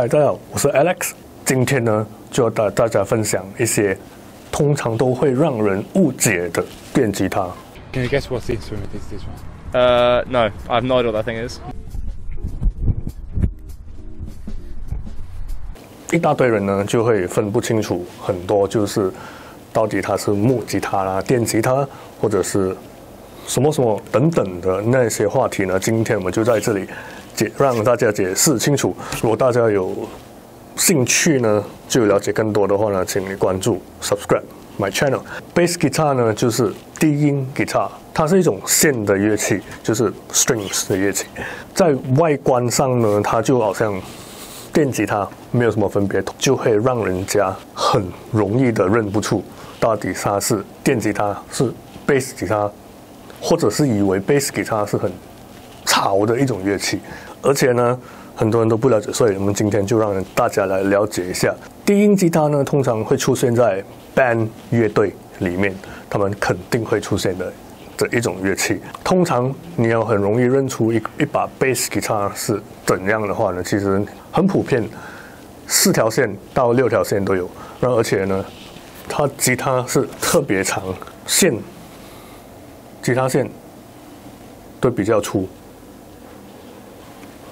嗨，大家好，我是 Alex。今天呢，就要带大家分享一些通常都会让人误解的电吉他。Can you guess what's the instrument is this one? Uh, no, I have no idea what that thing is. 一大堆人呢就会分不清楚很多，就是到底它是木吉他啦、电吉他，或者是什么什么等等的那些话题呢。今天我们就在这里解让大家解释清楚。如果大家有兴趣呢，就了解更多的话呢，请你关注 subscribe my channel。Bass guitar 呢就是低音吉他，它是一种线的乐器，就是 strings 的乐器。在外观上呢，它就好像电吉他没有什么分别，就会让人家很容易的认不出到底它是电吉他是 bass 吉他，或者是以为 bass 吉他是很潮的一种乐器，而且呢，很多人都不了解，所以我们今天就让大家来了解一下。低音吉他呢，通常会出现在 band 乐队里面，他们肯定会出现的这一种乐器。通常你要很容易认出一一把 bass 吉他是怎样的话呢，其实很普遍，四条线到六条线都有。然后而且呢，它吉他是特别长，线吉他线都比较粗。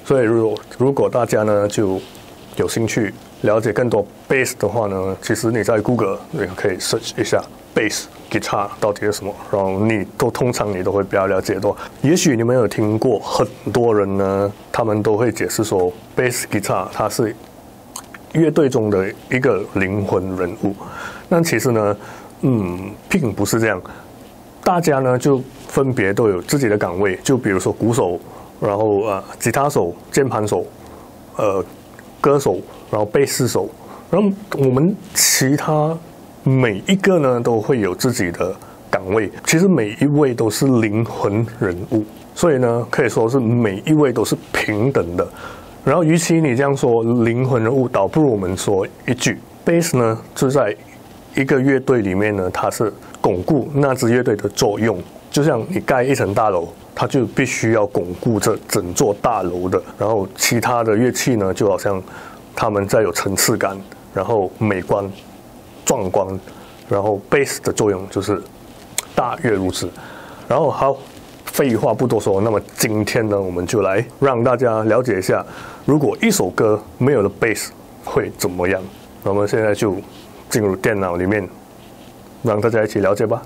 所以，如果如果大家呢就有兴趣了解更多 bass 的话呢，其实你在 Google 也可以 search 一下 bass guitar 到底是什么，然后你都通常你都会比较了解多。也许你们有听过很多人呢，他们都会解释说 bass guitar 它是乐队中的一个灵魂人物。那其实呢，嗯，并不是这样。大家呢就分别都有自己的岗位，就比如说鼓手。然后呃，吉他手、键盘手、呃，歌手，然后贝斯手，然后我们其他每一个呢都会有自己的岗位。其实每一位都是灵魂人物，所以呢可以说是每一位都是平等的。然后，与其你这样说灵魂人物，倒不如我们说一句，贝斯呢就在一个乐队里面呢，它是巩固那支乐队的作用，就像你盖一层大楼。它就必须要巩固这整座大楼的，然后其他的乐器呢，就好像他们在有层次感，然后美观、壮观，然后贝斯的作用就是大约如此。然后好，废话不多说，那么今天呢，我们就来让大家了解一下，如果一首歌没有了贝斯会怎么样。我们现在就进入电脑里面，让大家一起了解吧。